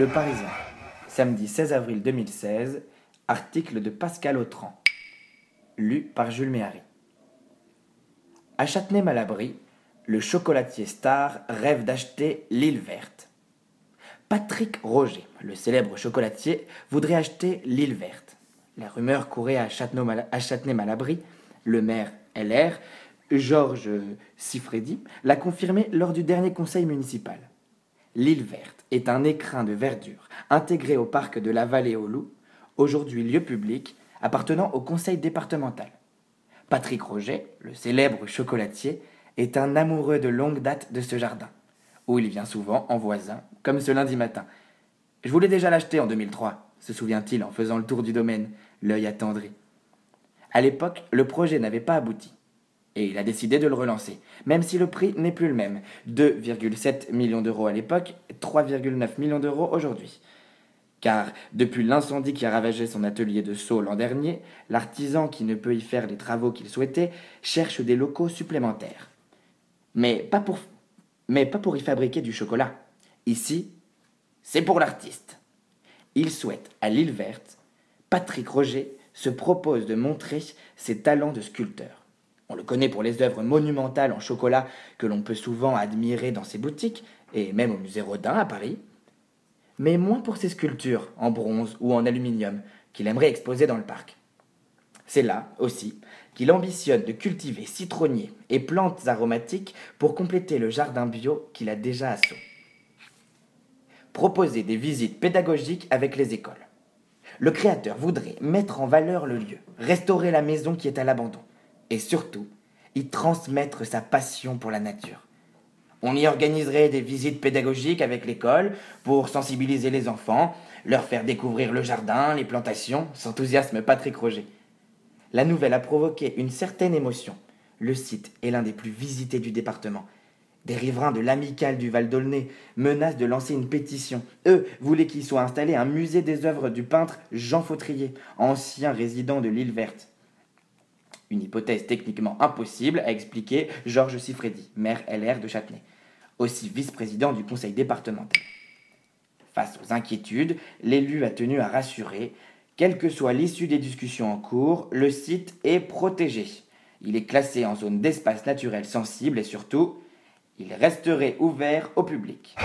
Le Parisien, samedi 16 avril 2016, article de Pascal Autran, lu par Jules Méhari. À Châtenay-Malabry, le chocolatier star rêve d'acheter l'île verte. Patrick Roger, le célèbre chocolatier, voudrait acheter l'île verte. La rumeur courait à Châtenay-Malabry. Le maire LR, Georges Sifredi, l'a confirmé lors du dernier conseil municipal. L'île verte est un écrin de verdure intégré au parc de la Vallée aux Loups, aujourd'hui lieu public appartenant au conseil départemental. Patrick Roger, le célèbre chocolatier, est un amoureux de longue date de ce jardin, où il vient souvent en voisin, comme ce lundi matin. Je voulais déjà l'acheter en 2003, se souvient-il en faisant le tour du domaine, l'œil attendri. À l'époque, le projet n'avait pas abouti et il a décidé de le relancer, même si le prix n'est plus le même, 2,7 millions d'euros à l'époque, 3,9 millions d'euros aujourd'hui. Car depuis l'incendie qui a ravagé son atelier de Sceaux l'an dernier, l'artisan qui ne peut y faire les travaux qu'il souhaitait cherche des locaux supplémentaires. Mais pas pour, mais pas pour y fabriquer du chocolat. Ici, c'est pour l'artiste. Il souhaite, à l'île verte, Patrick Roger se propose de montrer ses talents de sculpteur. On le connaît pour les œuvres monumentales en chocolat que l'on peut souvent admirer dans ses boutiques, et même au musée Rodin à Paris, mais moins pour ses sculptures en bronze ou en aluminium qu'il aimerait exposer dans le parc. C'est là aussi qu'il ambitionne de cultiver citronniers et plantes aromatiques pour compléter le jardin bio qu'il a déjà à Sceaux. Proposer des visites pédagogiques avec les écoles. Le créateur voudrait mettre en valeur le lieu, restaurer la maison qui est à l'abandon, et surtout y transmettre sa passion pour la nature. On y organiserait des visites pédagogiques avec l'école pour sensibiliser les enfants, leur faire découvrir le jardin, les plantations, s'enthousiasme Patrick Roger. La nouvelle a provoqué une certaine émotion. Le site est l'un des plus visités du département. Des riverains de l'Amicale du Val d'Aulnay menacent de lancer une pétition. Eux voulaient qu'il soit installé un musée des œuvres du peintre Jean Fautrier, ancien résident de l'île verte. Une hypothèse techniquement impossible, a expliqué Georges Sifredi, maire LR de Châtenay, aussi vice-président du conseil départemental. Face aux inquiétudes, l'élu a tenu à rassurer quelle que soit l'issue des discussions en cours, le site est protégé. Il est classé en zone d'espace naturel sensible et surtout, il resterait ouvert au public.